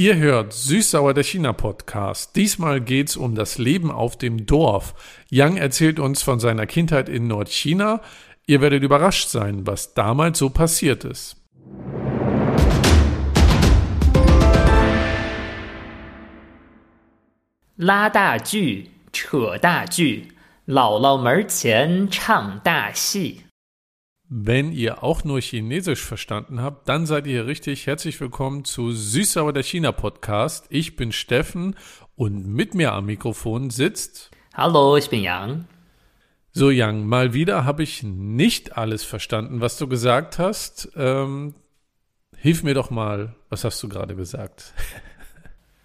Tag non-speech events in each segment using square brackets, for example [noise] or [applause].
Ihr hört Süßsauer der China-Podcast. Diesmal geht's um das Leben auf dem Dorf. Yang erzählt uns von seiner Kindheit in Nordchina. Ihr werdet überrascht sein, was damals so passiert ist. 拉大锯，扯大锯，姥姥门前唱大戏。 Wenn ihr auch nur Chinesisch verstanden habt, dann seid ihr hier richtig. Herzlich willkommen zu Süßsauer der China Podcast. Ich bin Steffen und mit mir am Mikrofon sitzt. Hallo, ich bin Yang. So, Yang, mal wieder habe ich nicht alles verstanden, was du gesagt hast. Ähm, hilf mir doch mal, was hast du gerade gesagt? [laughs]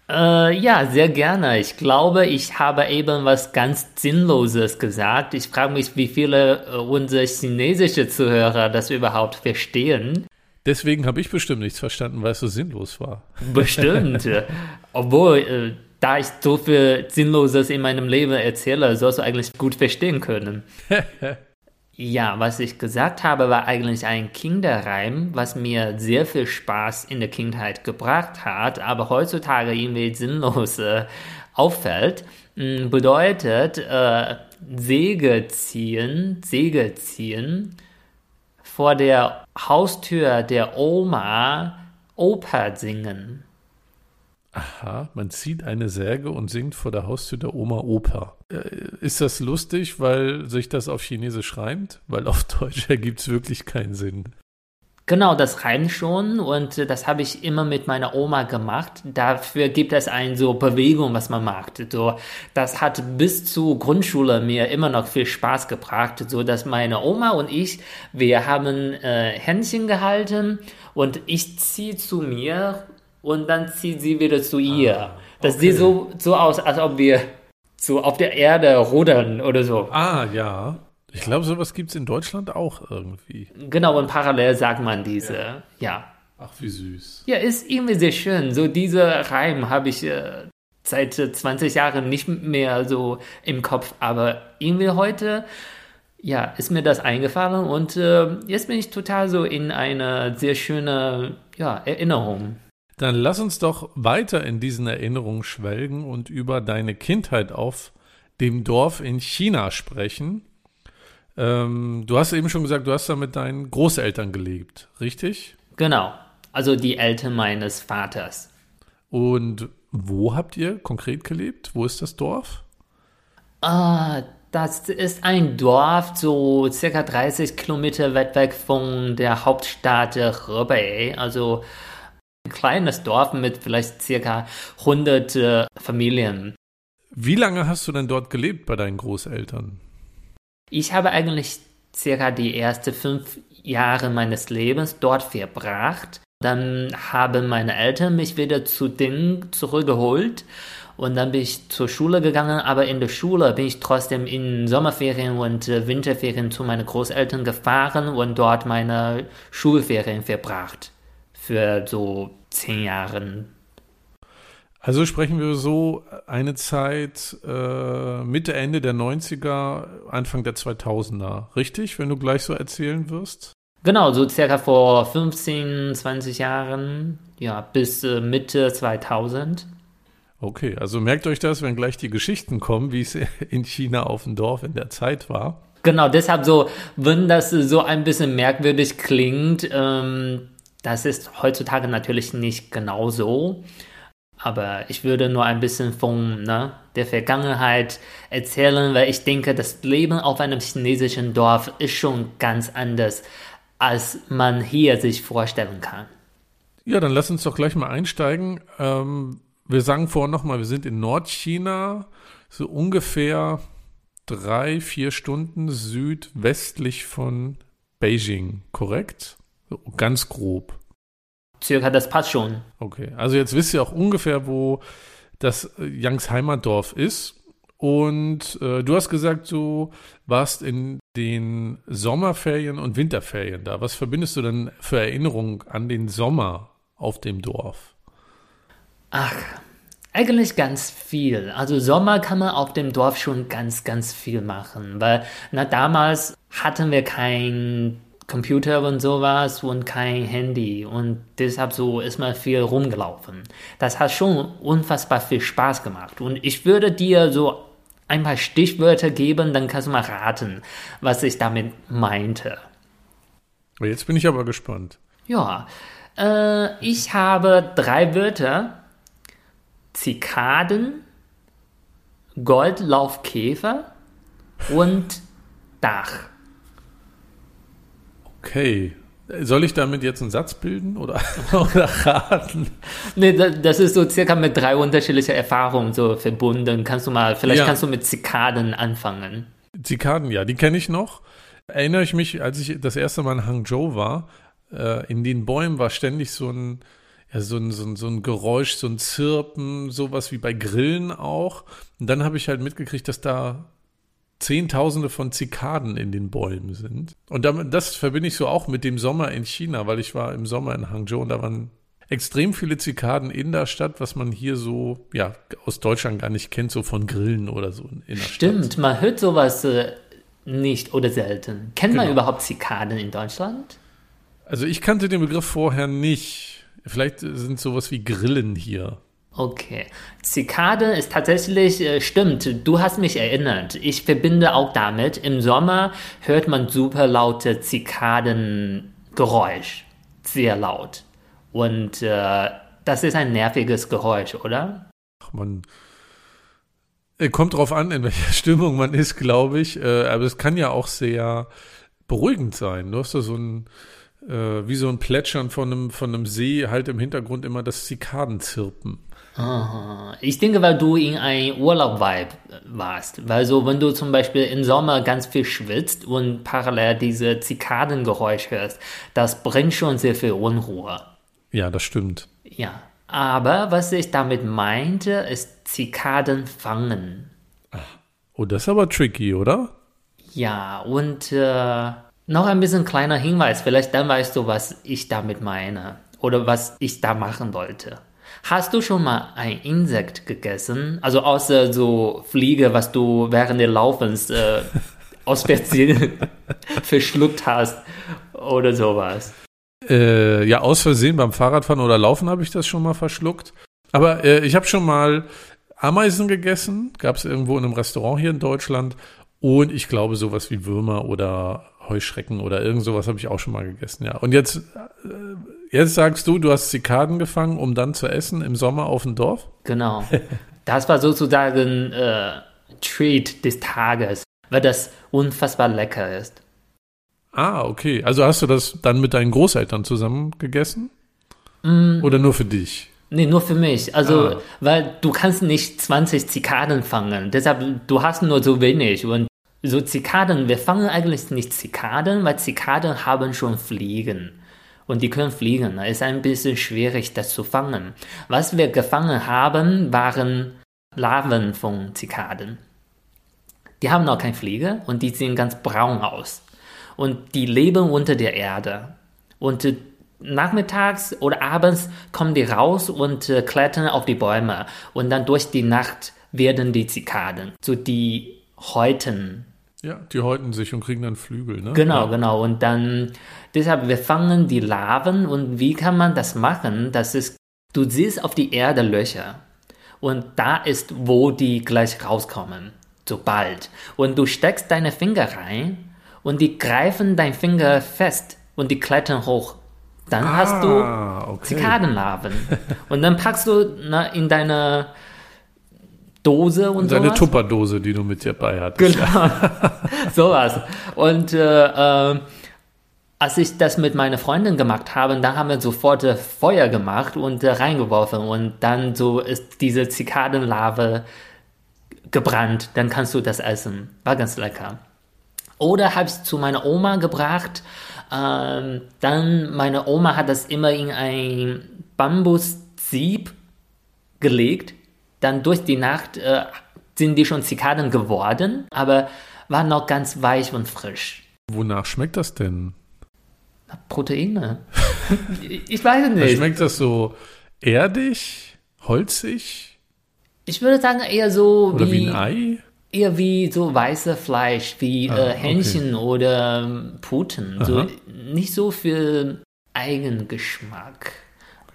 Äh, ja, sehr gerne. Ich glaube, ich habe eben was ganz Sinnloses gesagt. Ich frage mich, wie viele äh, unserer chinesische Zuhörer das überhaupt verstehen. Deswegen habe ich bestimmt nichts verstanden, weil es so sinnlos war. Bestimmt. [laughs] Obwohl, äh, da ich so viel Sinnloses in meinem Leben erzähle, sollst du eigentlich gut verstehen können. [laughs] Ja, was ich gesagt habe, war eigentlich ein Kinderreim, was mir sehr viel Spaß in der Kindheit gebracht hat, aber heutzutage irgendwie sinnlos äh, auffällt. Mm, Bedeutet äh, Säge ziehen, Säge ziehen, vor der Haustür der Oma Oper singen. Aha, man zieht eine Säge und singt vor der Haustür der Oma Oper. Äh, ist das lustig, weil sich das auf Chinesisch reimt? Weil auf [laughs] Deutsch ergibt es wirklich keinen Sinn. Genau, das reimt schon und das habe ich immer mit meiner Oma gemacht. Dafür gibt es eine so Bewegung, was man macht. So, das hat bis zur Grundschule mir immer noch viel Spaß gebracht, so dass meine Oma und ich, wir haben äh, Händchen gehalten und ich ziehe zu mir und dann zieht sie wieder zu ihr. das okay. sieht so, so aus, als ob wir so auf der Erde rudern oder so. Ah, ja. Ich glaube, sowas gibt es in Deutschland auch irgendwie. Genau, und parallel sagt man diese, ja. Ach, wie süß. Ja, ist irgendwie sehr schön. So diese Reim habe ich äh, seit äh, 20 Jahren nicht mehr so im Kopf, aber irgendwie heute, ja, ist mir das eingefallen und äh, jetzt bin ich total so in eine sehr schöne ja, Erinnerung. Dann lass uns doch weiter in diesen Erinnerungen schwelgen und über deine Kindheit auf dem Dorf in China sprechen. Ähm, du hast eben schon gesagt, du hast da mit deinen Großeltern gelebt, richtig? Genau, also die Eltern meines Vaters. Und wo habt ihr konkret gelebt? Wo ist das Dorf? Ah, das ist ein Dorf, so circa 30 Kilometer weit weg von der Hauptstadt Hebei. Also kleines Dorf mit vielleicht circa 100 äh, Familien. Wie lange hast du denn dort gelebt bei deinen Großeltern? Ich habe eigentlich circa die ersten fünf Jahre meines Lebens dort verbracht. Dann haben meine Eltern mich wieder zu denen zurückgeholt und dann bin ich zur Schule gegangen, aber in der Schule bin ich trotzdem in Sommerferien und äh, Winterferien zu meinen Großeltern gefahren und dort meine Schulferien verbracht. Für so zehn Jahre. Also sprechen wir so eine Zeit äh, Mitte, Ende der 90er, Anfang der 2000er, richtig, wenn du gleich so erzählen wirst? Genau, so circa vor 15, 20 Jahren, ja, bis äh, Mitte 2000. Okay, also merkt euch das, wenn gleich die Geschichten kommen, wie es [laughs] in China auf dem Dorf in der Zeit war. Genau, deshalb so, wenn das so ein bisschen merkwürdig klingt, ähm, das ist heutzutage natürlich nicht genau so. Aber ich würde nur ein bisschen von ne, der Vergangenheit erzählen, weil ich denke, das Leben auf einem chinesischen Dorf ist schon ganz anders, als man hier sich vorstellen kann. Ja, dann lass uns doch gleich mal einsteigen. Ähm, wir sagen vorhin nochmal, wir sind in Nordchina, so ungefähr drei, vier Stunden südwestlich von Beijing, korrekt? Ganz grob. Circa, das passt schon. Okay, also jetzt wisst ihr auch ungefähr, wo das Youngs Heimatdorf ist. Und äh, du hast gesagt, du warst in den Sommerferien und Winterferien da. Was verbindest du denn für Erinnerungen an den Sommer auf dem Dorf? Ach, eigentlich ganz viel. Also Sommer kann man auf dem Dorf schon ganz, ganz viel machen, weil na damals hatten wir kein Computer und sowas und kein Handy und deshalb so ist man viel rumgelaufen. Das hat schon unfassbar viel Spaß gemacht und ich würde dir so ein paar Stichwörter geben, dann kannst du mal raten, was ich damit meinte. Jetzt bin ich aber gespannt. Ja, äh, ich habe drei Wörter. Zikaden, Goldlaufkäfer und Dach. Okay. Soll ich damit jetzt einen Satz bilden oder, [laughs] oder raten? Nee, das ist so circa mit drei unterschiedlichen Erfahrungen so verbunden. Kannst du mal, vielleicht ja. kannst du mit Zikaden anfangen. Zikaden, ja, die kenne ich noch. Erinnere ich mich, als ich das erste Mal in Hangzhou war, äh, in den Bäumen war ständig so ein, ja, so ein, so ein, so ein Geräusch, so ein Zirpen, sowas wie bei Grillen auch. Und dann habe ich halt mitgekriegt, dass da Zehntausende von Zikaden in den Bäumen sind. Und damit, das verbinde ich so auch mit dem Sommer in China, weil ich war im Sommer in Hangzhou und da waren extrem viele Zikaden in der Stadt, was man hier so, ja, aus Deutschland gar nicht kennt, so von Grillen oder so in der Stimmt, Stadt. man hört sowas äh, nicht oder selten. Kennt genau. man überhaupt Zikaden in Deutschland? Also ich kannte den Begriff vorher nicht. Vielleicht sind sowas wie Grillen hier. Okay. Zikade ist tatsächlich, äh, stimmt, du hast mich erinnert. Ich verbinde auch damit, im Sommer hört man super laute Zikadengeräusch. Sehr laut. Und äh, das ist ein nerviges Geräusch, oder? Ach, man. Äh, kommt drauf an, in welcher [laughs] Stimmung man ist, glaube ich. Äh, aber es kann ja auch sehr beruhigend sein. Du hast da so ein, äh, wie so ein Plätschern von einem, von einem See, halt im Hintergrund immer das Zikadenzirpen. Ich denke, weil du in ein Urlaub-Vibe warst. Weil so, wenn du zum Beispiel im Sommer ganz viel schwitzt und parallel diese Zikadengeräusche hörst, das bringt schon sehr viel Unruhe. Ja, das stimmt. Ja. Aber was ich damit meinte, ist Zikaden fangen. Oh, das ist aber tricky, oder? Ja, und äh, noch ein bisschen kleiner Hinweis, vielleicht dann weißt du, was ich damit meine oder was ich da machen wollte. Hast du schon mal ein Insekt gegessen? Also außer so Fliege, was du während des Laufens äh, [laughs] aus Versehen verschluckt hast oder sowas? Äh, ja, aus Versehen beim Fahrradfahren oder Laufen habe ich das schon mal verschluckt. Aber äh, ich habe schon mal Ameisen gegessen, gab es irgendwo in einem Restaurant hier in Deutschland. Und ich glaube sowas wie Würmer oder Heuschrecken oder irgend sowas habe ich auch schon mal gegessen, ja. Und jetzt, äh, jetzt sagst du, du hast Zikaden gefangen, um dann zu essen im Sommer auf dem Dorf? Genau. Das war sozusagen äh, Treat des Tages, weil das unfassbar lecker ist. Ah, okay. Also hast du das dann mit deinen Großeltern zusammen gegessen? Mm. Oder nur für dich? Nee, nur für mich. Also, ah. weil du kannst nicht 20 Zikaden fangen. Deshalb, du hast nur so wenig. Und so Zikaden, wir fangen eigentlich nicht Zikaden, weil Zikaden haben schon Fliegen. Und die können fliegen. Es ist ein bisschen schwierig, das zu fangen. Was wir gefangen haben, waren Larven von Zikaden. Die haben noch keine Fliege und die sehen ganz braun aus. Und die leben unter der Erde. Und nachmittags oder abends kommen die raus und äh, klettern auf die Bäume. Und dann durch die Nacht werden die Zikaden, so die häuten. Ja, die häuten sich und kriegen dann Flügel, ne? Genau, ja. genau. Und dann, deshalb, wir fangen die Larven und wie kann man das machen? Das ist, du siehst auf die Erde Löcher und da ist, wo die gleich rauskommen, sobald. Und du steckst deine Finger rein und die greifen dein Finger fest und die klettern hoch. Dann ah, hast du okay. Zikadenlarven. [laughs] und dann packst du na, in deine Dose und so. Deine Tupperdose, die du mit dir bei hattest. Genau. [laughs] sowas. Und äh, äh, als ich das mit meiner Freundin gemacht habe, dann haben wir sofort äh, Feuer gemacht und äh, reingeworfen und dann so ist diese Zikadenlarve gebrannt. Dann kannst du das essen. War ganz lecker. Oder habe ich zu meiner Oma gebracht. Ähm, dann meine Oma hat das immer in ein Bambussieb gelegt dann durch die Nacht äh, sind die schon Zikaden geworden, aber waren noch ganz weich und frisch. Wonach schmeckt das denn? Proteine. [laughs] ich weiß nicht. Schmeckt das so erdig, holzig? Ich würde sagen eher so Oder wie, wie ein Ei? eher wie so weiße Fleisch, wie Ah, äh, Hähnchen okay. oder Puten. So, nicht so viel Eigengeschmack,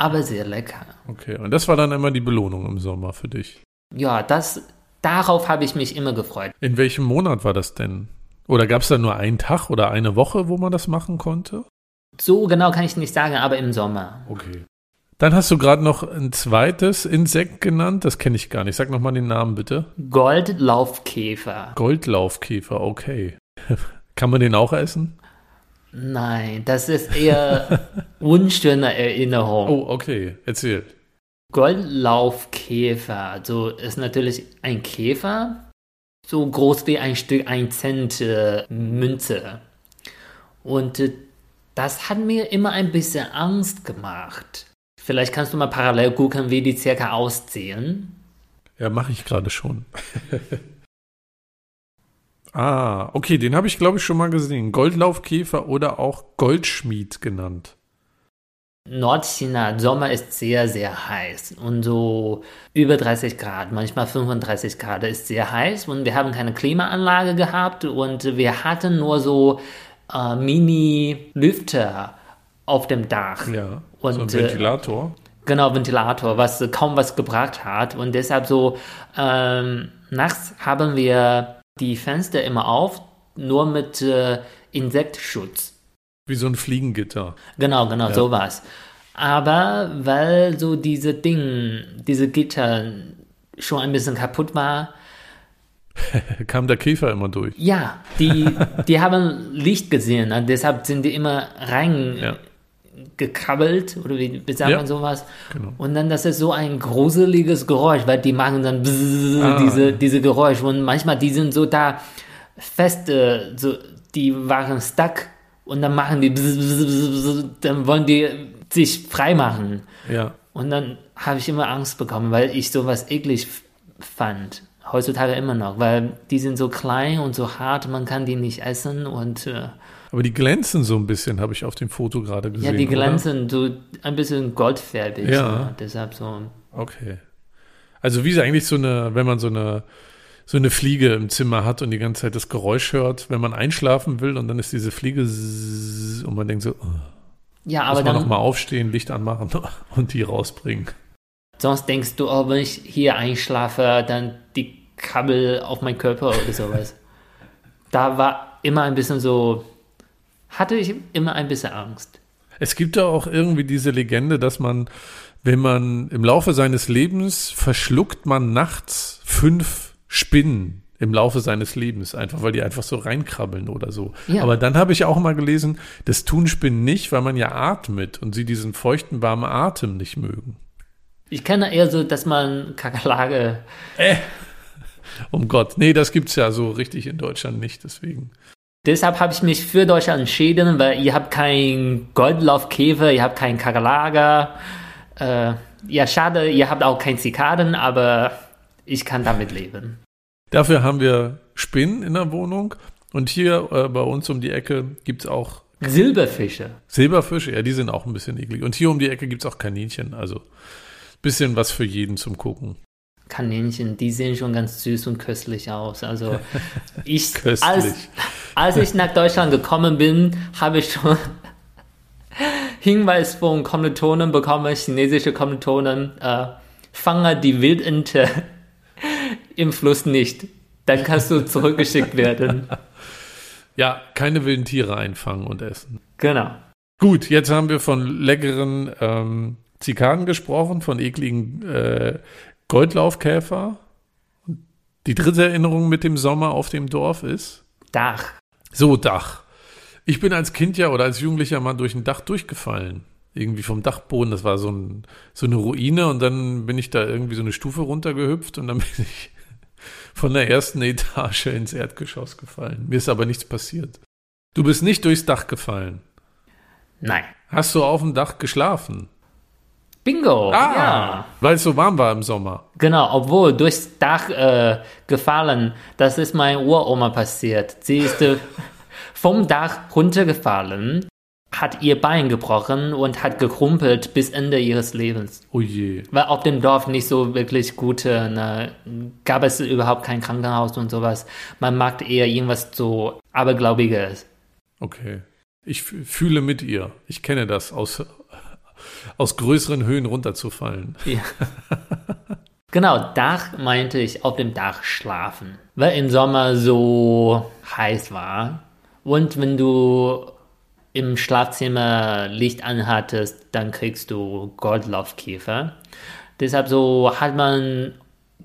aber sehr lecker. Okay, und das war dann immer die Belohnung im Sommer für dich. Ja, das, darauf habe ich mich immer gefreut. In welchem Monat war das denn? Oder gab es da nur einen Tag oder eine Woche, wo man das machen konnte? So genau kann ich nicht sagen, aber im Sommer. Okay. Dann hast du gerade noch ein zweites Insekt genannt, das kenne ich gar nicht. Sag nochmal den Namen bitte. Goldlaufkäfer. Goldlaufkäfer, okay. [laughs] Kann man den auch essen? Nein, das ist eher [laughs] unschöne Erinnerung. Oh, okay. Erzähl. Goldlaufkäfer, so ist natürlich ein Käfer, so groß wie ein Stück 1 Cent äh, Münze. Und äh, das hat mir immer ein bisschen Angst gemacht. Vielleicht kannst du mal parallel gucken, wie die circa aussehen. Ja, mache ich gerade schon. [laughs] ah, okay, den habe ich glaube ich schon mal gesehen. Goldlaufkäfer oder auch Goldschmied genannt. Nordchina, Sommer ist sehr, sehr heiß und so über 30 Grad, manchmal 35 Grad ist sehr heiß und wir haben keine Klimaanlage gehabt und wir hatten nur so äh, Mini-Lüfter auf dem Dach. Ja. Und, so ein äh, Ventilator. Genau, Ventilator, was äh, kaum was gebracht hat und deshalb so ähm, nachts haben wir die Fenster immer auf, nur mit äh, Insektschutz. Wie so ein Fliegengitter. Genau, genau, Ja. sowas. Aber weil so diese Ding, diese Gitter schon ein bisschen kaputt war, [laughs] Kam der Käfer immer durch. ja, die, die haben Licht gesehen, ne? deshalb sind die immer Ja. Reingekrabbelt, oder wie, sagt Ja. man sowas? Genau. Und dann, das ist so ein gruseliges Geräusch, weil die machen dann bzzz, Ah. diese, diese Geräusche und manchmal die sind so da fest, äh, so, die waren stuck und dann machen die bzzz, bzzz, dann wollen die sich frei machen. Ja. Und dann habe ich immer Angst bekommen, weil ich sowas eklig fand. Heutzutage immer noch, weil die sind so klein und so hart, man kann die nicht essen und äh, Aber die glänzen so ein bisschen, habe ich auf dem Foto gerade gesehen. ja, die oder? glänzen so ein bisschen goldfärbig. Ja. Deshalb so. Okay. Also wie eigentlich so eine, wenn man so eine so eine Fliege im Zimmer hat und die ganze Zeit das Geräusch hört, wenn man einschlafen will und dann ist diese Fliege und man denkt so, oh, Ja, muss aber man dann noch mal aufstehen, Licht anmachen [laughs] und die rausbringen. Sonst denkst du, oh, wenn ich hier einschlafe, dann die Kabel auf meinen Körper oder sowas. [laughs] da war immer ein bisschen so, hatte ich immer ein bisschen Angst. Es gibt ja auch irgendwie diese Legende, dass man, wenn man im Laufe seines Lebens verschluckt man nachts fünf Spinnen im Laufe seines Lebens, einfach weil die einfach so reinkrabbeln oder so. Ja. Aber dann habe ich auch mal gelesen, das tun Spinnen nicht, weil man ja atmet und sie diesen feuchten, warmen Atem nicht mögen. Ich kenne eher so, dass man Kakerlake, Um Gott, nee, das gibt's ja so richtig in Deutschland nicht, deswegen. Deshalb habe ich mich für Deutschland entschieden, weil ihr habt keinen Goldlaufkäfer, ihr habt keinen Kakerlake. Äh, ja, schade, ihr habt auch keinen Zikaden, aber ich kann damit leben. Dafür haben wir Spinnen in der Wohnung und hier äh, bei uns um die Ecke gibt's auch Silberfische. Silberfische, ja, die sind auch ein bisschen eklig. Und hier um die Ecke gibt's auch Kaninchen, also bisschen was für jeden zum Gucken. Kaninchen, die sehen schon ganz süß und köstlich aus. Also [laughs] ich, als, als ich nach Deutschland gekommen bin, habe ich schon [laughs] Hinweis von Kommilitonen bekommen, chinesische Kommilitonen, äh, fange die Wildente [laughs] im Fluss nicht. Dann kannst du zurückgeschickt werden. Ja, keine wilden Tiere einfangen und essen. Genau. Gut, jetzt haben wir von leckeren ähm, Zikaden gesprochen, von ekligen äh, Goldlaufkäfer. Die dritte Erinnerung mit dem Sommer auf dem Dorf ist Dach. so Dach. Ich bin als Kind ja oder als Jugendlicher mal durch ein Dach durchgefallen. Irgendwie vom Dachboden, das war so, ein, so eine Ruine und dann bin ich da irgendwie so eine Stufe runtergehüpft und dann [laughs] bin ich von der ersten Etage ins Erdgeschoss gefallen. Mir ist aber nichts passiert. Du bist nicht durchs Dach gefallen. Nein. Hast du auf dem Dach geschlafen? Bingo. Ja. Weil es so warm war im Sommer. Genau, obwohl durchs Dach äh, gefallen, das ist mein Uroma passiert. Sie ist äh, [laughs] vom Dach runtergefallen hat ihr Bein gebrochen und hat gekrumpelt bis Ende ihres Lebens. Oh je. Weil auf dem Dorf nicht so wirklich gute, ne, gab es überhaupt kein Krankenhaus und sowas. Man mag eher irgendwas so Abergläubiges. Okay. Ich fühle mit ihr. Ich kenne das, aus, aus größeren Höhen runterzufallen. Ja. genau, Dach meinte ich auf dem Dach schlafen. Weil im Sommer so heiß war. Und wenn du im Schlafzimmer Licht anhattest, dann kriegst du Goldlaufkäfer. Deshalb so hat man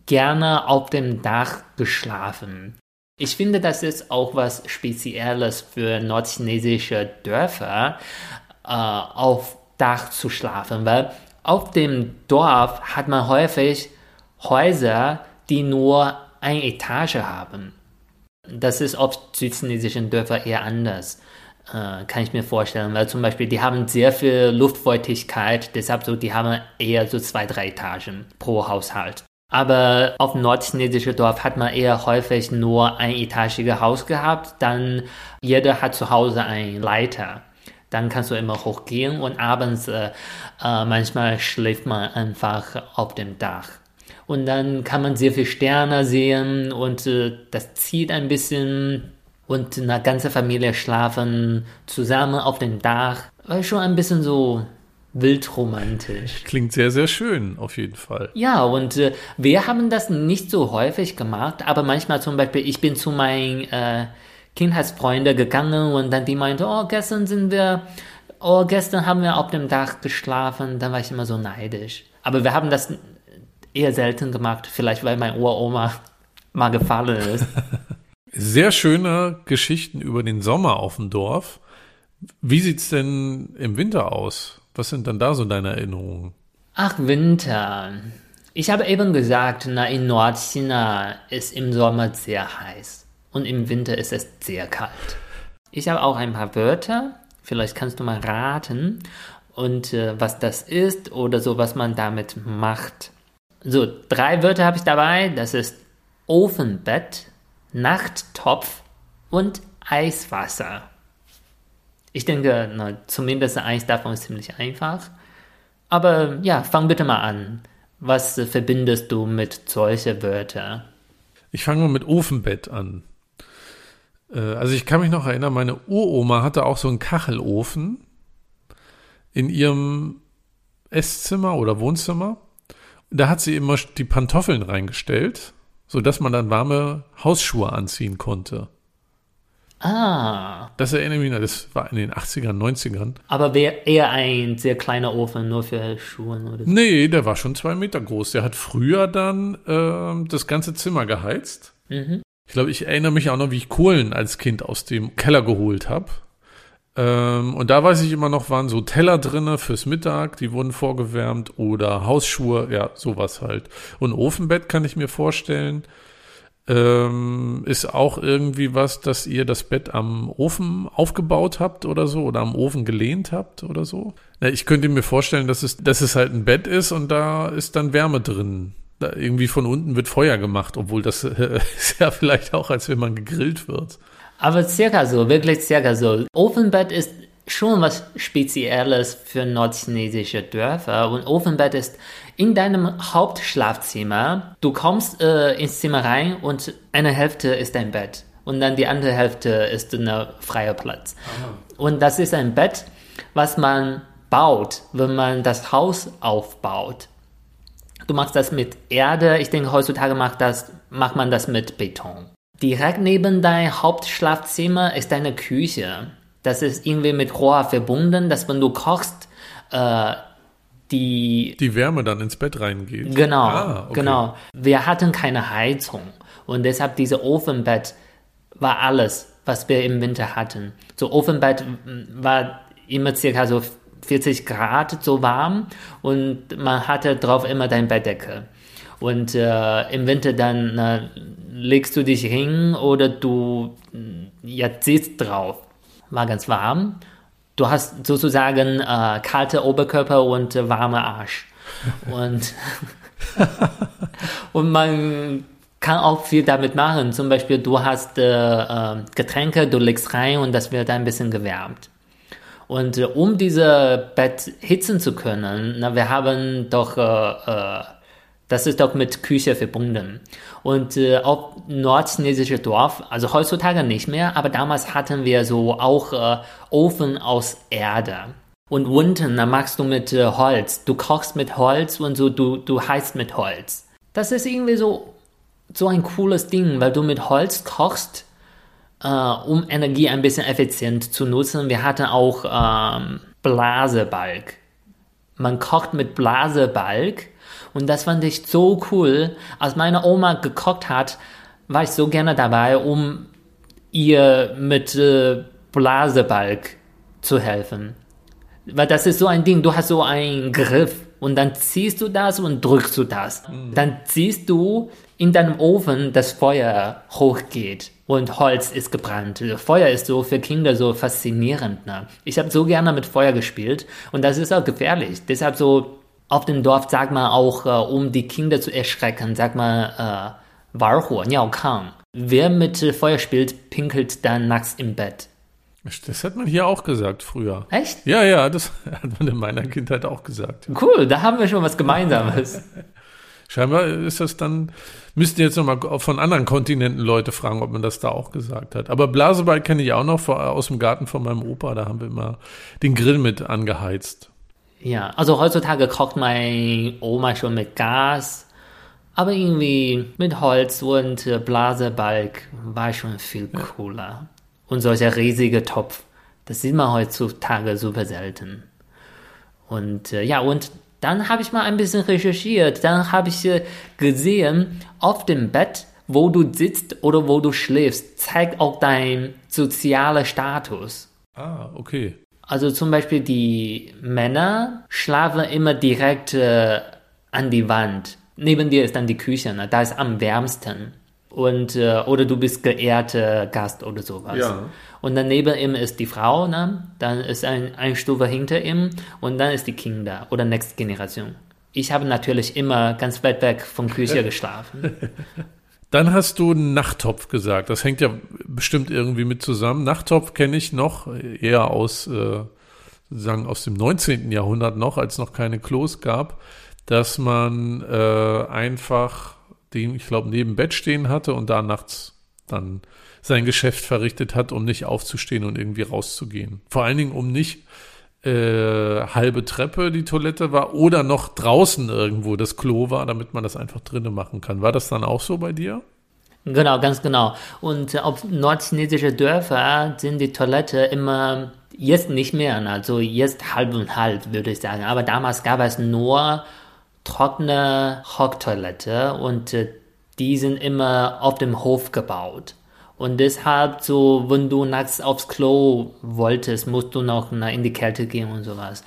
gerne auf dem Dach geschlafen. Ich finde, das ist auch was Spezielles für nordchinesische Dörfer, äh, auf Dach zu schlafen, weil auf dem Dorf hat man häufig Häuser, die nur eine Etage haben. Das ist auf südchinesischen Dörfern eher anders, äh, kann ich mir vorstellen, weil zum Beispiel die haben sehr viel Luftfeuchtigkeit, deshalb so, die haben eher so zwei, drei Etagen pro Haushalt. Aber auf nordchinesischen Dorf hat man eher häufig nur ein etagiges Haus gehabt. Dann jeder hat zu Hause einen Leiter. Dann kannst du immer hochgehen und abends äh, äh, manchmal schläft man einfach auf dem Dach. Und dann kann man sehr viele Sterne sehen und äh, das zieht ein bisschen und eine ganze Familie schlafen zusammen auf dem Dach. War schon ein bisschen so wildromantisch. Klingt sehr, sehr schön, auf jeden Fall. Ja, und äh, wir haben das nicht so häufig gemacht, aber manchmal zum Beispiel, ich bin zu meinen äh, Kindheitsfreunden gegangen und dann die meinte, oh, gestern sind wir, oh, gestern haben wir auf dem Dach geschlafen, dann war ich immer so neidisch. Aber wir haben das eher selten gemacht, vielleicht weil mein Uroma mal gefallen ist. [laughs] Sehr schöne Geschichten über den Sommer auf dem Dorf. Wie sieht's denn im Winter aus? Was sind dann da so deine Erinnerungen? Ach, Winter. Ich habe eben gesagt, na, in Nordchina ist im Sommer sehr heiß und im Winter ist es sehr kalt. Ich habe auch ein paar Wörter, vielleicht kannst du mal raten und äh, was das ist oder so, was man damit macht. So, drei Wörter habe ich dabei, das ist Ofenbett, Nachttopf und Eiswasser. Ich denke, na, zumindest eins davon ist ziemlich einfach. Aber ja, fang bitte mal an. Was äh, verbindest du mit solchen Wörtern? Ich fange mal mit Ofenbett an. Äh, also ich kann mich noch erinnern, meine Uroma hatte auch so einen Kachelofen in ihrem Esszimmer oder Wohnzimmer. Da hat sie immer die Pantoffeln reingestellt, sodass man dann warme Hausschuhe anziehen konnte. Ah. Das erinnert mich, das war in den 80ern, 90ern. Aber wäre eher ein sehr kleiner Ofen, nur für Schuhe oder so? Nee, der war schon zwei Meter groß. Der hat früher dann äh, das ganze Zimmer geheizt. Mhm. Ich glaube, ich erinnere mich auch noch, wie ich Kohlen als Kind aus dem Keller geholt habe. Ähm, und da weiß ich immer noch, waren so Teller drinne fürs Mittag, die wurden vorgewärmt oder Hausschuhe, ja, sowas halt. Und Ofenbett kann ich mir vorstellen ähm, ist auch irgendwie was, dass ihr das Bett am Ofen aufgebaut habt oder so oder am Ofen gelehnt habt oder so. Ja, ich könnte mir vorstellen, dass es, dass es halt ein Bett ist und da ist dann Wärme drin. Da irgendwie von unten wird Feuer gemacht, obwohl das äh, [laughs] ist ja vielleicht auch, als wenn man gegrillt wird. Aber circa so, wirklich circa so. Ofenbett ist schon was Spezielles für nordchinesische Dörfer und Ofenbett ist in deinem Hauptschlafzimmer. Du kommst äh, ins Zimmer rein und eine Hälfte ist dein Bett und dann die andere Hälfte ist ein freier Platz. Aha. Und das ist ein Bett, was man baut, wenn man das Haus aufbaut. Du machst das mit Erde. Ich denke, heutzutage macht, das, macht man das mit Beton. Direkt neben dein Hauptschlafzimmer ist deine Küche. Das ist irgendwie mit Rohr verbunden, dass wenn du kochst, äh, die die Wärme dann ins Bett reingeht. Genau, ah, okay. genau. Wir hatten keine Heizung und deshalb diese Ofenbett war alles, was wir im Winter hatten. So Ofenbett war immer circa so 40 Grad so warm und man hatte drauf immer dein Bettdecke. Und äh, im Winter dann äh, legst du dich hin oder du ja, sitzt drauf. War ganz warm du hast sozusagen äh, kalte Oberkörper und äh, warme Arsch. [laughs] Und, [laughs] und man kann auch viel damit machen. Zum Beispiel, du hast äh, äh, Getränke, du legst rein und das wird ein bisschen gewärmt. Und äh, um diese Bett hitzen zu können, na, wir haben doch, äh, äh, das ist doch mit Küche verbunden. Und äh, auf nordchinesische Dorf, also heutzutage nicht mehr, aber damals hatten wir so auch äh, Ofen aus Erde. Und unten, da machst du mit äh, Holz. Du kochst mit Holz und so, du, du heizt mit Holz. Das ist irgendwie so, so ein cooles Ding, weil du mit Holz kochst äh, um Energie ein bisschen effizient zu nutzen. Wir hatten auch ähm, Blasebalg. Man kocht mit Blasebalg und das fand ich so cool. Als meine Oma gekocht hat, war ich so gerne dabei, um ihr mit äh, Blasebalg zu helfen. Weil das ist so ein Ding, du hast so einen Griff und dann ziehst du das und drückst du das. Mhm. Dann ziehst du in deinem Ofen das Feuer hochgeht und Holz ist gebrannt. Feuer ist so für Kinder so faszinierend. Ne? Ich habe so gerne mit Feuer gespielt und das ist auch gefährlich. Deshalb so auf dem Dorf sagt man auch, äh, um die Kinder zu erschrecken, sagt man äh, Warhuo, Niaokang. Wer mit Feuer spielt, pinkelt dann nachts im Bett. Das hat man hier auch gesagt früher. Echt? Ja, ja, das [laughs] hat man in meiner Kindheit auch gesagt. Cool, da haben wir schon was Gemeinsames. [laughs] Scheinbar ist das dann, müssten jetzt nochmal von anderen Kontinenten Leute fragen, ob man das da auch gesagt hat. Aber Blaseball kenne ich auch noch aus dem Garten von meinem Opa, da haben wir immer den Grill mit angeheizt. Ja, also heutzutage kocht meine Oma schon mit Gas, aber irgendwie mit Holz und Blasebalg war schon viel cooler. Und solcher riesige Topf, das sieht man heutzutage super selten. Und äh, ja, und dann habe ich mal ein bisschen recherchiert. Dann habe ich gesehen, auf dem Bett, wo du sitzt oder wo du schläfst, zeigt auch dein sozialer Status. Ah, okay. Also zum Beispiel die Männer schlafen immer direkt äh, an die Wand. Neben dir ist dann die Küche, ne? da ist am wärmsten und äh, oder du bist geehrter Gast oder sowas. Ja. Und dann neben ihm ist die Frau, ne? dann ist ein, ein Stufe hinter ihm und dann ist die Kinder oder nächste Generation. Ich habe natürlich immer ganz weit weg von Küche [laughs] geschlafen. Dann hast du Nachttopf gesagt. Das hängt ja bestimmt irgendwie mit zusammen. Nachttopf kenne ich noch eher aus, äh, sagen aus dem 19. Jahrhundert noch, als noch keine Klos gab, dass man äh, einfach den, ich glaube, neben Bett stehen hatte und da nachts dann sein Geschäft verrichtet hat, um nicht aufzustehen und irgendwie rauszugehen. Vor allen Dingen, um nicht äh, halbe Treppe die Toilette war oder noch draußen irgendwo das Klo war, damit man das einfach drinnen machen kann. War das dann auch so bei dir? Genau, ganz genau. Und äh, auf nordchinesische Dörfer sind die Toilette immer jetzt nicht mehr, also jetzt halb und halb, würde ich sagen. Aber damals gab es nur trockene Hocktoilette und äh, die sind immer auf dem Hof gebaut. Und deshalb so, wenn du nachts aufs Klo wolltest, musst du noch in die Kälte gehen und sowas.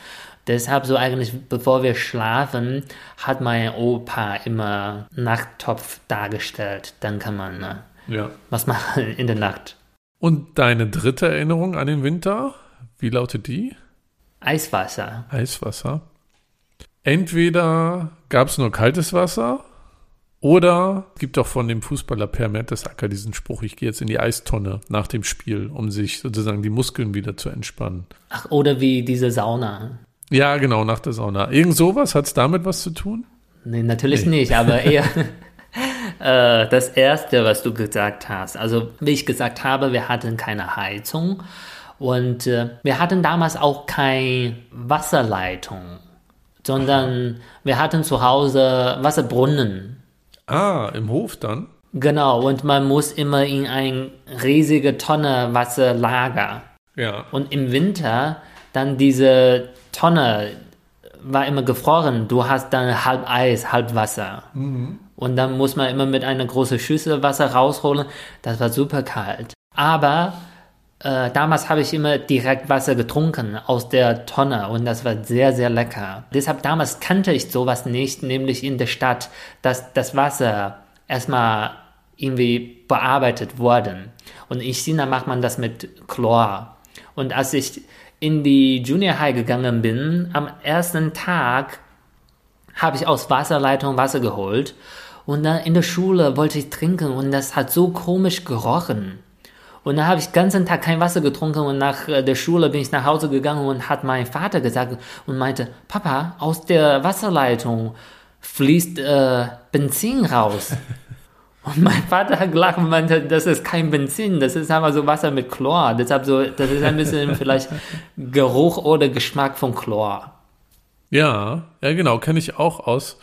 Deshalb so eigentlich, bevor wir schlafen, hat mein Opa immer Nachttopf dargestellt. Dann kann man ne, ja. was machen [laughs] in der Nacht. Und deine dritte Erinnerung an den Winter, wie lautet die? Eiswasser. Eiswasser. Entweder gab es nur kaltes Wasser oder es gibt auch von dem Fußballer Per Mertesacker diesen Spruch, ich gehe jetzt in die Eistonne nach dem Spiel, um sich sozusagen die Muskeln wieder zu entspannen. Ach, oder wie diese Sauna. Ja, genau, nach der Sauna. Irgend sowas, hat es damit was zu tun? Nee, natürlich nee. nicht, aber [laughs] eher [laughs] äh, das Erste, was du gesagt hast. Also, wie ich gesagt habe, wir hatten keine Heizung und äh, wir hatten damals auch keine Wasserleitung sondern wir hatten zu Hause Wasserbrunnen. Ah, im Hof dann? Genau, und man muss immer in ein riesige Tonne Wasser lagern. Ja. Und im Winter dann diese Tonne war immer gefroren. Du hast dann halb Eis, halb Wasser. Mhm. Und dann muss man immer mit einer großen Schüssel Wasser rausholen. Das war super kalt. Aber äh, damals habe ich immer direkt Wasser getrunken aus der Tonne und das war sehr, sehr lecker. Deshalb damals kannte ich sowas nicht, nämlich in der Stadt, dass das Wasser erstmal irgendwie bearbeitet worden. Und in China macht man das mit Chlor. Und als ich in die Junior High gegangen bin, am ersten Tag habe ich aus Wasserleitung Wasser geholt und dann in der Schule wollte ich trinken und das hat so komisch gerochen. Und dann habe ich den ganzen Tag kein Wasser getrunken und nach äh, der Schule bin ich nach Hause gegangen und hat mein Vater gesagt und meinte, Papa, aus der Wasserleitung fließt äh, Benzin raus. [laughs] Und mein Vater hat gelacht und meinte, das ist kein Benzin, das ist einfach so Wasser mit Chlor. Deshalb so, das ist ein bisschen [laughs] vielleicht Geruch oder Geschmack von Chlor. Ja, ja genau, kenne ich auch aus.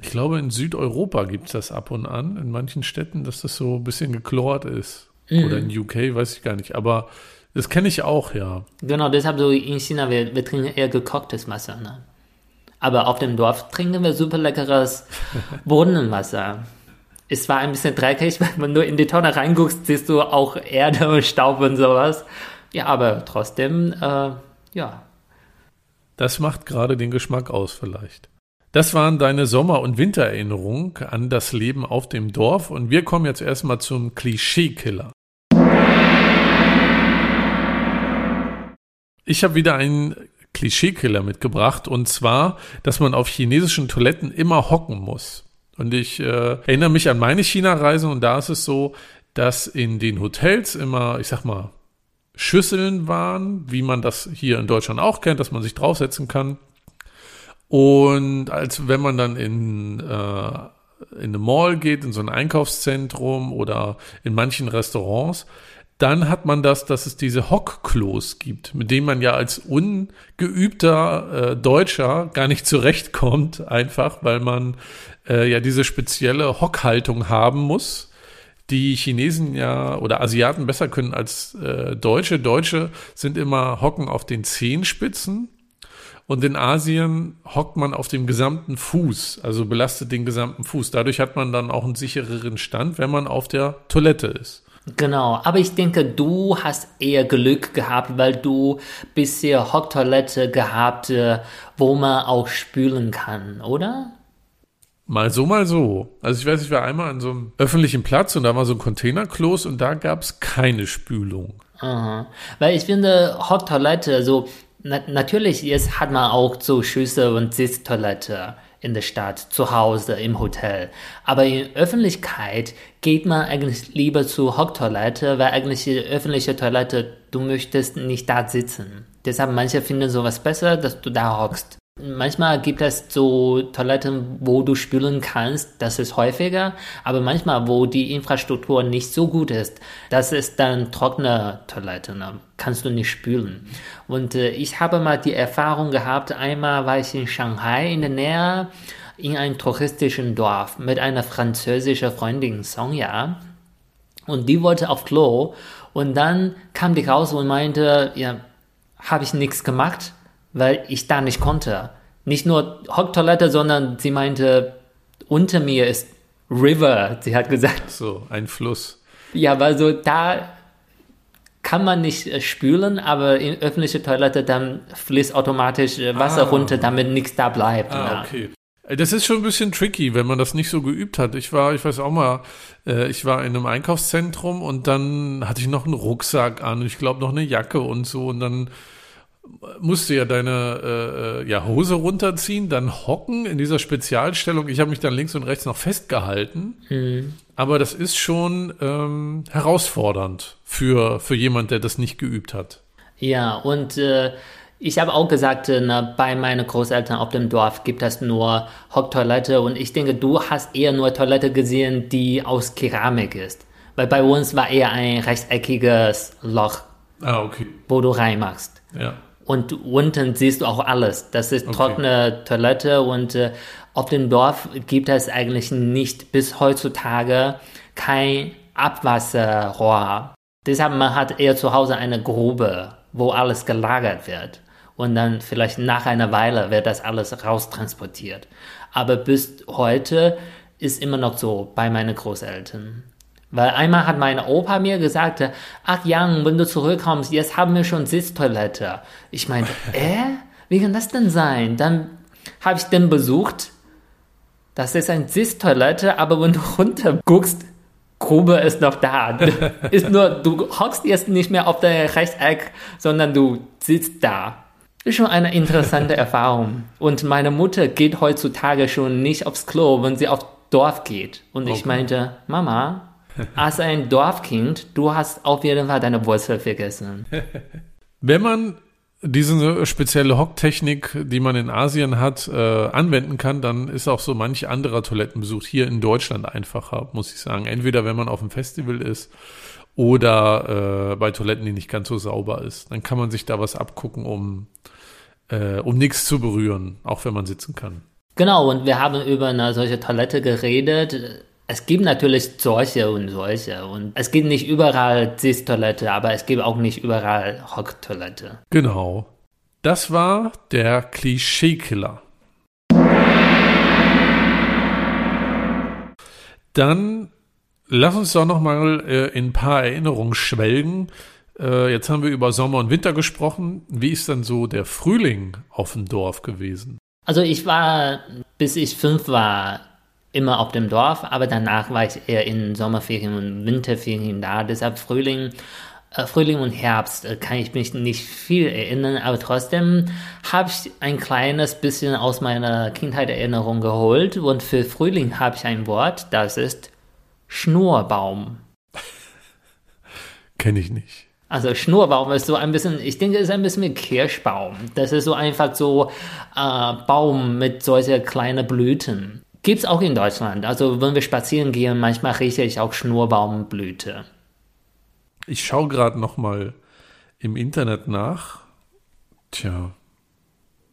Ich glaube, in Südeuropa gibt es das ab und an, in manchen Städten, dass das so ein bisschen geklort ist. Mhm. Oder in UK, weiß ich gar nicht. Aber das kenne ich auch, ja. Genau, deshalb so in China, wir, wir trinken eher gekochtes Wasser. Ne? Aber auf dem Dorf trinken wir super leckeres [laughs] Brunnenwasser. Es war ein bisschen dreckig, [laughs] wenn man nur in die Tonne reinguckst, siehst du auch Erde und Staub und sowas. Ja, aber trotzdem, äh, ja. Das macht gerade den Geschmack aus vielleicht. Das waren deine Sommer- und Wintererinnerungen an das Leben auf dem Dorf und wir kommen jetzt erstmal zum Klischeekiller. Ich habe wieder einen Klischeekiller mitgebracht und zwar, dass man auf chinesischen Toiletten immer hocken muss. Und ich äh, erinnere mich an meine China-Reise und da ist es so, dass in den Hotels immer, ich sag mal, Schüsseln waren, wie man das hier in Deutschland auch kennt, dass man sich draufsetzen kann. Und als wenn man dann in, äh, in eine Mall geht, in so ein Einkaufszentrum oder in manchen Restaurants, dann hat man das, dass es diese Hockklos gibt, mit denen man ja als ungeübter äh, Deutscher gar nicht zurechtkommt, einfach weil man äh, ja diese spezielle Hockhaltung haben muss, die Chinesen ja oder Asiaten besser können als äh, Deutsche. Deutsche sind immer hocken auf den Zehenspitzen und in Asien hockt man auf dem gesamten Fuß, also belastet den gesamten Fuß. Dadurch hat man dann auch einen sichereren Stand, wenn man auf der Toilette ist. Genau, aber ich denke, du hast eher Glück gehabt, weil du bisher Hocktoilette gehabt, äh, wo man auch spülen kann, oder? Mal so, mal so. Also ich weiß, ich war einmal an so einem öffentlichen Platz und da war so ein Containerklos und da gab es keine Spülung. Aha. Weil ich finde, Hocktoilette, so na natürlich, jetzt hat man auch so Schüsse und Sitztoilette in der Stadt, zu Hause, im Hotel. Aber in Öffentlichkeit geht man eigentlich lieber zur Hocktoilette, weil eigentlich die öffentliche Toilette, du möchtest nicht da sitzen. Deshalb manche finden sowas besser, dass du da hockst. Manchmal gibt es so Toiletten, wo du spülen kannst, das ist häufiger, aber manchmal, wo die Infrastruktur nicht so gut ist, das ist dann trockene Toilette, ne? kannst du nicht spülen. Und äh, ich habe mal die Erfahrung gehabt, einmal war ich in Shanghai in der Nähe in einem touristischen Dorf mit einer französischen Freundin, Sonja, und die wollte auf Klo und dann kam die raus und meinte, ja, habe ich nichts gemacht weil ich da nicht konnte. Nicht nur Hocktoilette, sondern sie meinte, unter mir ist River, sie hat gesagt. So, ein Fluss. Ja, weil so da kann man nicht äh, spülen, aber in öffentliche Toilette dann fließt automatisch äh, Wasser ah. runter, damit nichts da bleibt. Ah, ja. okay. Äh, das ist schon ein bisschen tricky, wenn man das nicht so geübt hat. Ich war, ich weiß auch mal, ich war in einem Einkaufszentrum und dann hatte ich noch einen Rucksack an, ich glaube noch eine Jacke und so und dann musst du ja deine äh, äh, ja, Hose runterziehen, dann hocken in dieser Spezialstellung. Ich habe mich dann links und rechts noch festgehalten. Mhm. Aber das ist schon ähm, herausfordernd für, für jemand, der das nicht geübt hat. Ja, und äh, ich habe auch gesagt, äh, na, bei meinen Großeltern auf dem Dorf gibt es nur Hocktoilette und ich denke, du hast eher nur Toilette gesehen, die aus Keramik ist. Weil bei uns war eher ein rechteckiges Loch, ah, okay. wo du reinmachst. Ja. Und unten siehst du auch alles. Das ist okay. trockene Toilette und äh, auf dem Dorf gibt es eigentlich nicht bis heutzutage kein Abwasserrohr. Deshalb man hat eher zu Hause eine Grube, wo alles gelagert wird. Und dann vielleicht nach einer Weile wird das alles raustransportiert. Aber bis heute ist immer noch so bei meinen Großeltern. Weil einmal hat mein Opa mir gesagt, ach Jan, wenn du zurückkommst, jetzt haben wir schon Sitztoilette. Ich meinte, [laughs] äh, wie kann das denn sein? Dann habe ich den besucht. Das ist ein Sitztoilette, aber wenn du runter guckst, Grube ist noch da. [laughs] ist nur, du hockst jetzt nicht mehr auf der Rechteck, sondern du sitzt da. Ist schon eine interessante [laughs] Erfahrung. Und meine Mutter geht heutzutage schon nicht aufs Klo, wenn sie aufs Dorf geht. Und ich meinte, Mama, [laughs] Als ein Dorfkind, du hast auf jeden Fall deine Wurzel vergessen. [laughs] Wenn man diese spezielle Hocktechnik, die man in Asien hat, äh, anwenden kann, dann ist auch so manch anderer Toilettenbesuch hier in Deutschland einfacher, muss ich sagen. Entweder wenn man auf dem Festival ist oder äh, bei Toiletten, die nicht ganz so sauber ist. Dann kann man sich da was abgucken, um, äh, um nichts zu berühren, auch wenn man sitzen kann. Genau, und wir haben über eine solche Toilette geredet. Es gibt natürlich solche und solche. Und es gibt nicht überall Sitztoilette, aber es gibt auch nicht überall Hocktoilette. Genau. Das war der Klischeekiller. Dann lass uns doch noch mal äh, in ein paar Erinnerungen schwelgen. Äh, jetzt haben wir über Sommer und Winter gesprochen. Wie ist dann so der Frühling auf dem Dorf gewesen? Also ich war, bis ich fünf war, immer auf dem Dorf, aber danach war ich eher in Sommerferien und Winterferien da. Deshalb Frühling, äh, Frühling und Herbst äh, kann ich mich nicht viel erinnern, aber trotzdem habe ich ein kleines bisschen aus meiner Kindheit Erinnerung geholt und für Frühling habe ich ein Wort, das ist Schnurbaum. [laughs] Kenne ich nicht. Also Schnurbaum ist so ein bisschen, ich denke, ist ein bisschen wie Kirschbaum. Das ist so einfach so äh, Baum mit solchen kleinen Blüten. Gibt es auch in Deutschland. Also wenn wir spazieren gehen, manchmal rieche ich auch Schnurbaumblüte. Ich schaue gerade noch mal im Internet nach. Tja,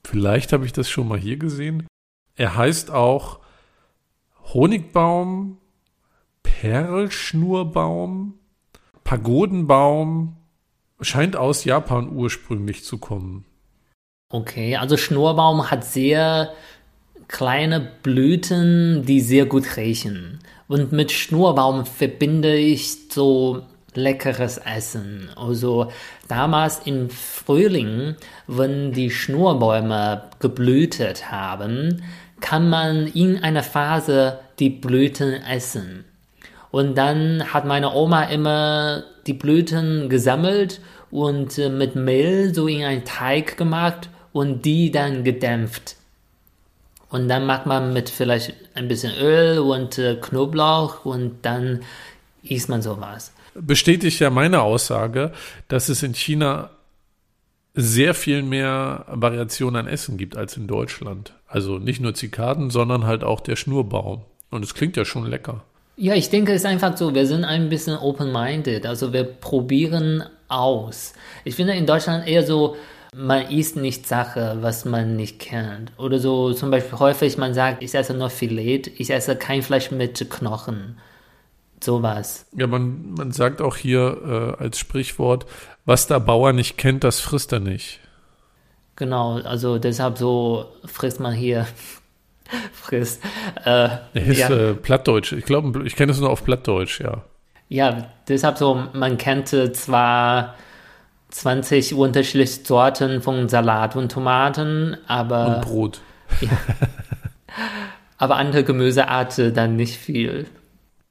vielleicht habe ich das schon mal hier gesehen. Er heißt auch Honigbaum, Perlschnurbaum, Pagodenbaum, scheint aus Japan ursprünglich zu kommen. Okay, also Schnurbaum hat sehr kleine Blüten, die sehr gut riechen. Und mit Schnurbaum verbinde ich so leckeres Essen. Also damals im Frühling, wenn die Schnurbäume geblühtet haben, kann man in einer Phase die Blüten essen. Und dann hat meine Oma immer die Blüten gesammelt und äh, mit Mehl so in einen Teig gemacht und die dann gedämpft. Und dann macht man mit vielleicht ein bisschen Öl und äh, Knoblauch und dann isst man sowas. Bestätigt ja meine Aussage, dass es in China sehr viel mehr Variation an Essen gibt als in Deutschland. Also nicht nur Zikaden, sondern halt auch der Schnurbaum. Und es klingt ja schon lecker. Ja, ich denke, es ist einfach so, wir sind ein bisschen open-minded, also wir probieren aus. Ich finde in Deutschland eher so, man isst nicht Sache, was man nicht kennt. Oder so zum Beispiel häufig, man sagt, ich esse nur Filet, ich esse kein Fleisch mit Knochen. Sowas. Ja, man, man sagt auch hier äh, als Sprichwort, was der Bauer nicht kennt, das frisst er nicht. Genau, also deshalb so frisst man hier [laughs] frisst. Äh, ist ja. äh, Plattdeutsch. Ich glaube, ich kenne es nur auf Plattdeutsch, ja. Ja, deshalb so, man kennt zwar 20 unterschiedliche Sorten von Salat und Tomaten, aber. Und Brot. Ja. [laughs] aber andere Gemüsearten dann nicht viel.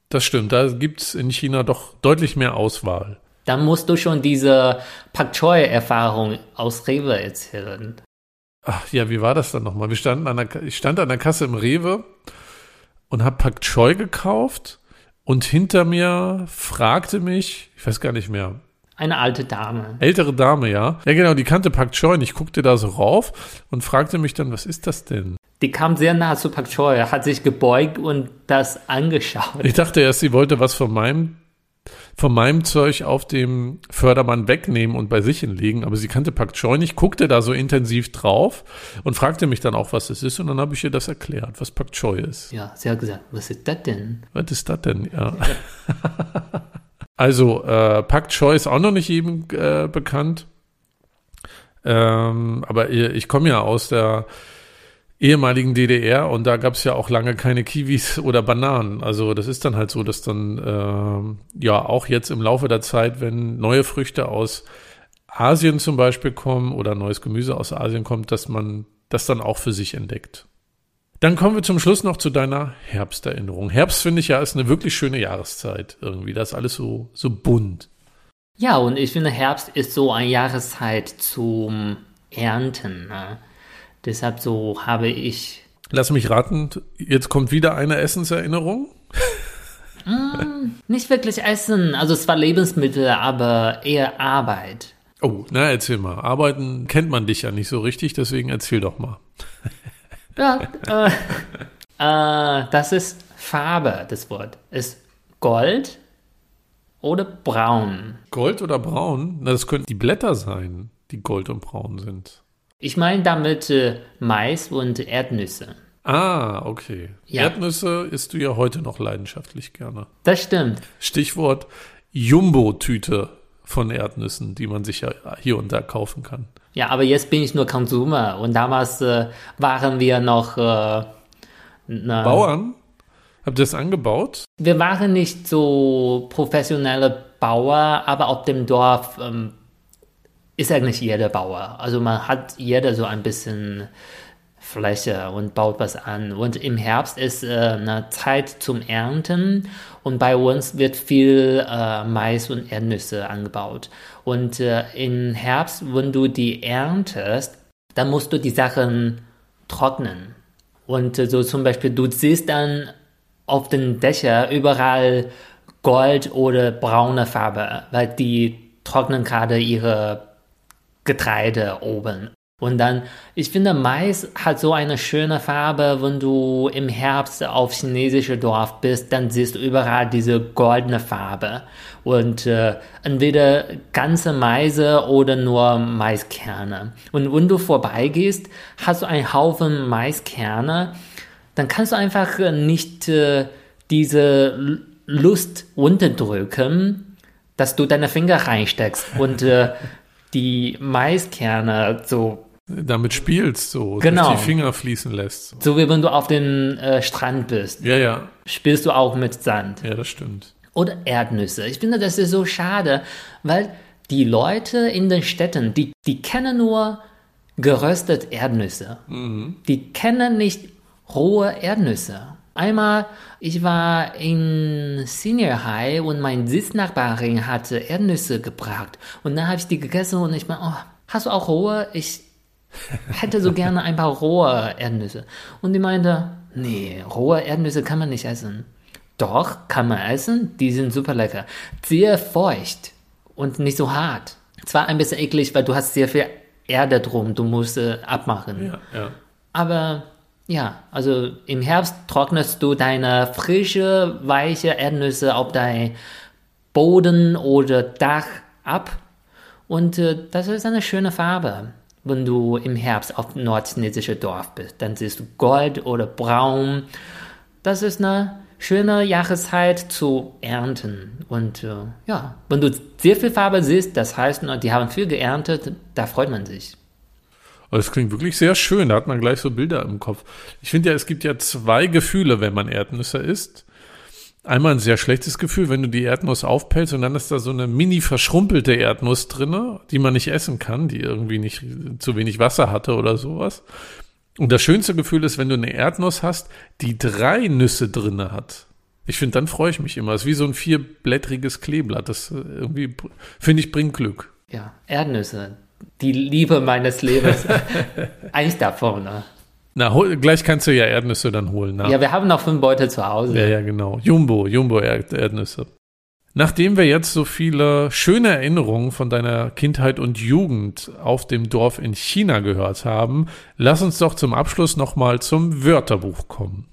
Das stimmt, da gibt es in China doch deutlich mehr Auswahl. Dann musst du schon diese Pak Choi-Erfahrung aus Rewe erzählen. Ach ja, wie war das dann nochmal? Wir standen an der, ich stand an der Kasse im Rewe und habe Pak Choi gekauft und hinter mir fragte mich, ich weiß gar nicht mehr, eine alte Dame. Ältere Dame, ja. Ja, genau, die kannte Pak Choi und ich guckte da so rauf und fragte mich dann, was ist das denn? Die kam sehr nah zu Pak Choi, hat sich gebeugt und das angeschaut. Ich dachte erst, sie wollte was von meinem von meinem Zeug auf dem Fördermann wegnehmen und bei sich hinlegen, aber sie kannte Pak Choi nicht, guckte da so intensiv drauf und fragte mich dann auch, was es ist und dann habe ich ihr das erklärt, was Pak Choi ist. Ja, sie hat gesagt, was ist das denn? Was ist das denn, ja. [laughs] also, äh, Pak Choi ist auch noch nicht jedem äh, bekannt, ähm, aber ich komme ja aus der ehemaligen DDR und da gab es ja auch lange keine Kiwis oder Bananen. Also das ist dann halt so, dass dann äh, ja auch jetzt im Laufe der Zeit, wenn neue Früchte aus Asien zum Beispiel kommen oder neues Gemüse aus Asien kommt, dass man das dann auch für sich entdeckt. Dann kommen wir zum Schluss noch zu deiner Herbsterinnerung. Herbst finde ich ja ist eine wirklich schöne Jahreszeit irgendwie. Das ist alles so, so bunt. Ja, und ich finde Herbst ist so eine Jahreszeit zum Ernten. Ne? Deshalb so habe ich. Lass mich raten, jetzt kommt wieder eine Essenserinnerung. [laughs] Mm, nicht wirklich Essen, also zwar Lebensmittel, aber eher Arbeit. Oh, na erzähl mal. Arbeiten kennt man dich ja nicht so richtig, deswegen erzähl doch mal. [laughs] ja, [laughs] äh, äh, das ist Farbe, das Wort. Ist Gold oder braun. Gold oder braun? Na, das könnten die Blätter sein, die gold und braun sind. Ich meine damit äh, Mais und Erdnüsse. Ah, okay. Ja. Erdnüsse isst du ja heute noch leidenschaftlich gerne. Das stimmt. Stichwort Jumbo-Tüte von Erdnüssen, die man sich ja hier und da kaufen kann. Ja, aber jetzt bin ich nur Konsumer und damals äh, waren wir noch äh, Bauern. Habt ihr das angebaut? Wir waren nicht so professionelle Bauer, aber auf dem Dorf ähm, ist eigentlich jeder Bauer. Also man hat jeder so ein bisschen Fläche und baut was an. Und im Herbst ist äh, eine Zeit zum Ernten und bei uns wird viel äh, Mais und Erdnüsse angebaut. Und äh, im Herbst, wenn du die erntest, dann musst du die Sachen trocknen. Und äh, so zum Beispiel, du siehst dann auf den Dächern überall Gold oder braune Farbe, weil die trocknen gerade ihre Getreide oben. Und dann, ich finde, Mais hat so eine schöne Farbe, wenn du im Herbst auf chinesische Dorf bist, dann siehst du überall diese goldene Farbe. Und äh, entweder ganze Maise oder nur Maiskerne. Und wenn du vorbeigehst, hast du einen Haufen Maiskerne, dann kannst du einfach äh, nicht äh, diese Lust unterdrücken, dass du deine Finger reinsteckst und äh, die Maiskerne so damit spielst, so genau. die Finger fließen lässt. So. so wie wenn du auf dem äh, Strand bist. Ja, ja. Spielst du auch mit Sand. Ja, das stimmt. Oder Erdnüsse. Ich finde, das ist so schade, weil die Leute in den Städten, die, die kennen nur geröstet Erdnüsse. Mhm. Die kennen nicht rohe Erdnüsse. Einmal, ich war in Senior High und mein Sitznachbarin hatte Erdnüsse gebracht. Und dann habe ich die gegessen und ich meine, oh, hast du auch rohe? Ich hätte so gerne ein paar rohe Erdnüsse. Und die meinte, nee, rohe Erdnüsse kann man nicht essen. Doch, kann man essen, die sind super lecker. Sehr feucht und nicht so hart. Zwar ein bisschen eklig, weil du hast sehr viel Erde drum, du musst äh, abmachen. Ja, ja. Aber ja, also im Herbst trocknest du deine frische, weiche Erdnüsse auf dein Boden oder Dach ab und äh, das ist eine schöne Farbe wenn du im Herbst auf nordchinesische Dorf bist. Dann siehst du Gold oder Braun. Das ist eine schöne Jahreszeit zu ernten. Und äh, ja, wenn du sehr viel Farbe siehst, das heißt, die haben viel geerntet, da freut man sich. Das klingt wirklich sehr schön, da hat man gleich so Bilder im Kopf. Ich finde ja, es gibt ja zwei Gefühle, wenn man Erdnüsse isst einmal ein sehr schlechtes Gefühl, wenn du die Erdnuss aufpellst und dann ist da so eine mini verschrumpelte Erdnuss drinne, die man nicht essen kann, die irgendwie nicht zu wenig Wasser hatte oder sowas. Und das schönste Gefühl ist, wenn du eine Erdnuss hast, die drei Nüsse drinne hat. Ich finde, dann freue ich mich immer. Es ist wie so ein vierblättriges Kleeblatt. Das äh, irgendwie, finde ich, bringt Glück. Ja, Erdnüsse. Die Liebe meines Lebens. [laughs] Eins davon, ne? Na, hol, gleich kannst du ja Erdnüsse dann holen. Na. Ja, wir haben noch fünf Beute zu Hause. Ja, ja, genau. Jumbo, Jumbo Erdnüsse. Nachdem wir jetzt so viele schöne Erinnerungen von deiner Kindheit und Jugend auf dem Dorf in China gehört haben, lass uns doch zum Abschluss nochmal zum Wörterbuch kommen.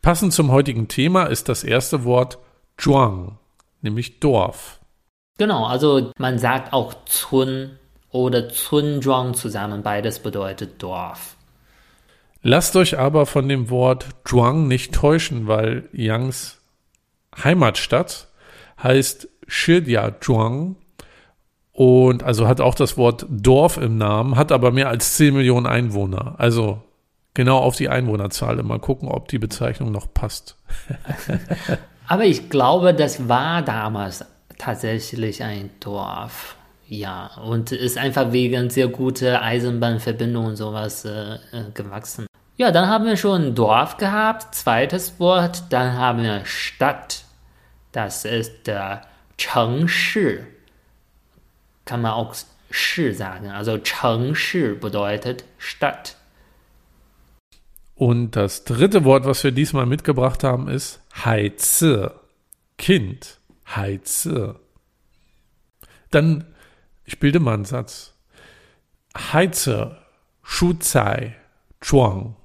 Passend zum heutigen Thema ist das erste Wort Zhuang, nämlich Dorf. Genau, also man sagt auch Zun oder Zunzhuang zusammen. Beides bedeutet Dorf. Lasst euch aber von dem Wort Zhuang nicht täuschen, weil Yangs Heimatstadt heißt Shijiazhuang und also hat auch das Wort Dorf im Namen, hat aber mehr als 10 Millionen Einwohner. Also genau auf die Einwohnerzahl mal gucken, ob die Bezeichnung noch passt. [laughs] aber ich glaube, das war damals tatsächlich ein Dorf. Ja, und ist einfach wegen sehr guter Eisenbahnverbindung und sowas äh, äh, gewachsen. Ja, dann haben wir schon Dorf gehabt, zweites Wort, dann haben wir Stadt. Das ist der Chengshi. Kann man auch Shi sagen. Also Chengshi bedeutet Stadt. Und das dritte Wort, was wir diesmal mitgebracht haben, ist Heize. Kind. Heize. Dann, ich bilde mal einen Satz. Heize, Schuzai, Chuang.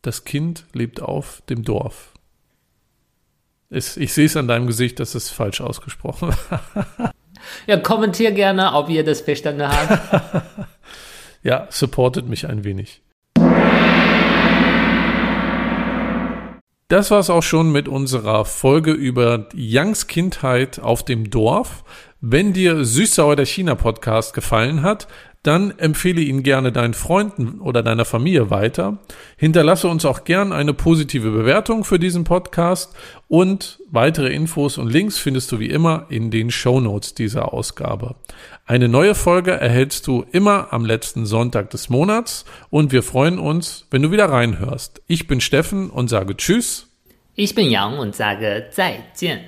Das Kind lebt auf dem Dorf. Ich, ich sehe es an deinem Gesicht, dass es falsch ausgesprochen [laughs] war. Ja, kommentier gerne, ob ihr das verstanden habt. [laughs] ja, supportet mich ein wenig. Das war es auch schon mit unserer Folge über Youngs Kindheit auf dem Dorf. Wenn dir Süßsauer der China Podcast gefallen hat, dann empfehle ihn gerne deinen Freunden oder deiner Familie weiter. Hinterlasse uns auch gern eine positive Bewertung für diesen Podcast und weitere Infos und Links findest du wie immer in den Show Notes dieser Ausgabe. Eine neue Folge erhältst du immer am letzten Sonntag des Monats und wir freuen uns, wenn du wieder reinhörst. Ich bin Steffen und sage Tschüss. Ich bin Yang und sage 再见.